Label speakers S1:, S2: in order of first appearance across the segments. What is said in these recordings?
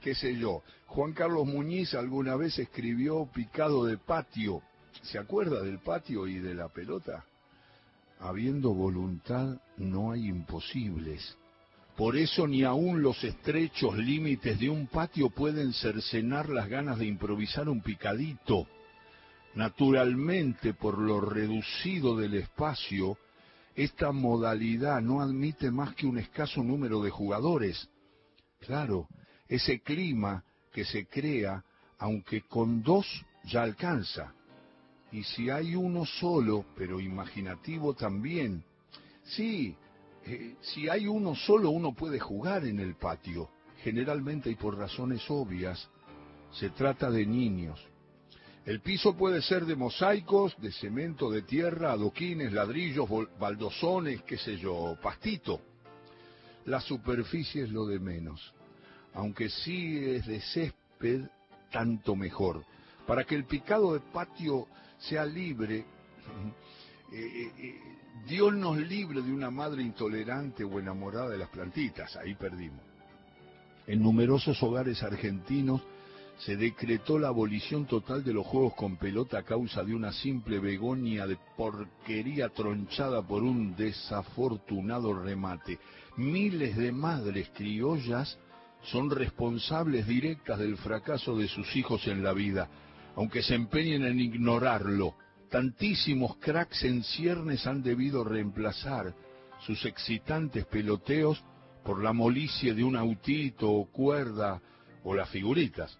S1: qué sé yo. Juan Carlos Muñiz alguna vez escribió Picado de Patio. ¿Se acuerda del patio y de la pelota? Habiendo voluntad no hay imposibles. Por eso ni aun los estrechos límites de un patio pueden cercenar las ganas de improvisar un picadito. Naturalmente, por lo reducido del espacio, esta modalidad no admite más que un escaso número de jugadores. Claro, ese clima que se crea, aunque con dos ya alcanza. Y si hay uno solo, pero imaginativo también, sí, eh, si hay uno solo uno puede jugar en el patio, generalmente y por razones obvias, se trata de niños. El piso puede ser de mosaicos, de cemento, de tierra, adoquines, ladrillos, baldosones, qué sé yo, pastito. La superficie es lo de menos. Aunque sí es de césped, tanto mejor. Para que el picado de patio sea libre, eh, eh, eh, Dios nos libre de una madre intolerante o enamorada de las plantitas, ahí perdimos. En numerosos hogares argentinos se decretó la abolición total de los juegos con pelota a causa de una simple begonia de porquería tronchada por un desafortunado remate. Miles de madres criollas son responsables directas del fracaso de sus hijos en la vida, aunque se empeñen en ignorarlo. Tantísimos cracks en ciernes han debido reemplazar sus excitantes peloteos por la molicie de un autito o cuerda o las figuritas.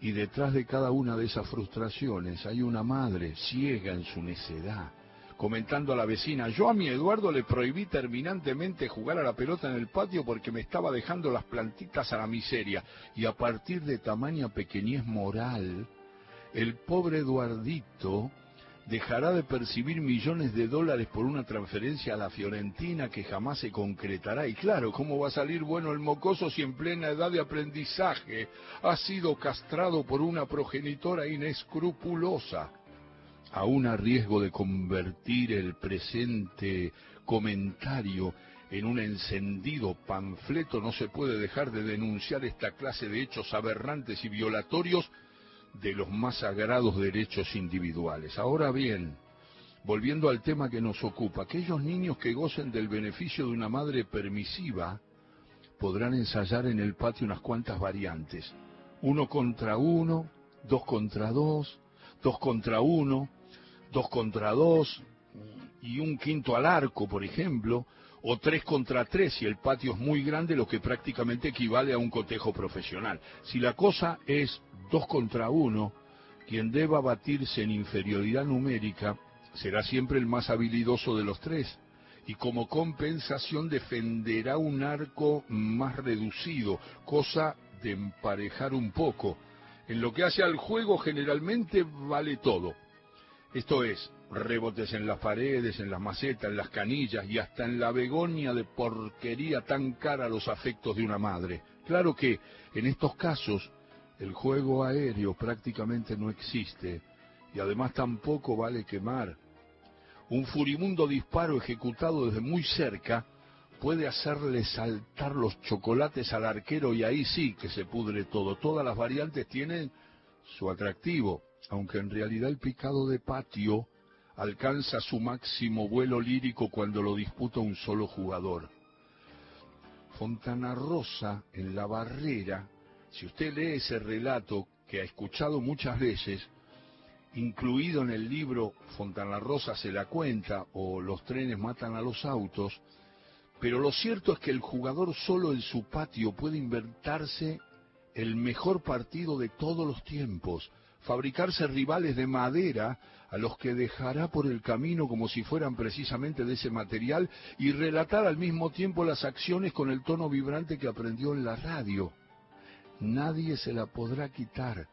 S1: Y detrás de cada una de esas frustraciones hay una madre ciega en su necedad, comentando a la vecina, yo a mi Eduardo le prohibí terminantemente jugar a la pelota en el patio porque me estaba dejando las plantitas a la miseria. Y a partir de tamaña pequeñez moral, el pobre Eduardito dejará de percibir millones de dólares por una transferencia a la Fiorentina que jamás se concretará. Y claro, ¿cómo va a salir bueno el mocoso si en plena edad de aprendizaje ha sido castrado por una progenitora inescrupulosa? Aún a riesgo de convertir el presente comentario en un encendido panfleto, no se puede dejar de denunciar esta clase de hechos aberrantes y violatorios de los más sagrados derechos individuales. Ahora bien, volviendo al tema que nos ocupa, aquellos niños que gocen del beneficio de una madre permisiva podrán ensayar en el patio unas cuantas variantes. Uno contra uno, dos contra dos, dos contra uno, dos contra dos y un quinto al arco, por ejemplo, o tres contra tres si el patio es muy grande, lo que prácticamente equivale a un cotejo profesional. Si la cosa es dos contra uno, quien deba batirse en inferioridad numérica será siempre el más habilidoso de los tres, y como compensación defenderá un arco más reducido, cosa de emparejar un poco. En lo que hace al juego generalmente vale todo. Esto es, rebotes en las paredes, en las macetas, en las canillas y hasta en la begonia de porquería tan cara a los afectos de una madre. Claro que en estos casos el juego aéreo prácticamente no existe y además tampoco vale quemar. Un furibundo disparo ejecutado desde muy cerca puede hacerle saltar los chocolates al arquero y ahí sí que se pudre todo. Todas las variantes tienen su atractivo, aunque en realidad el picado de patio alcanza su máximo vuelo lírico cuando lo disputa un solo jugador. Fontana Rosa en la barrera si usted lee ese relato que ha escuchado muchas veces, incluido en el libro Fontana Rosa se la cuenta o Los trenes matan a los autos, pero lo cierto es que el jugador solo en su patio puede inventarse el mejor partido de todos los tiempos, fabricarse rivales de madera a los que dejará por el camino como si fueran precisamente de ese material y relatar al mismo tiempo las acciones con el tono vibrante que aprendió en la radio nadie se la podrá quitar.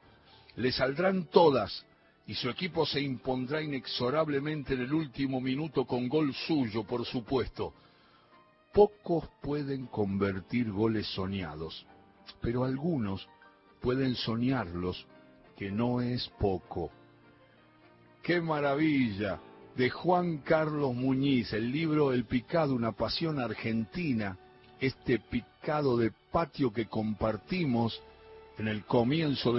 S1: Le saldrán todas y su equipo se impondrá inexorablemente en el último minuto con gol suyo, por supuesto. Pocos pueden convertir goles soñados, pero algunos pueden soñarlos, que no es poco. ¡Qué maravilla! De Juan Carlos Muñiz, el libro El picado, una pasión argentina, este picado de patio que compartimos en el comienzo del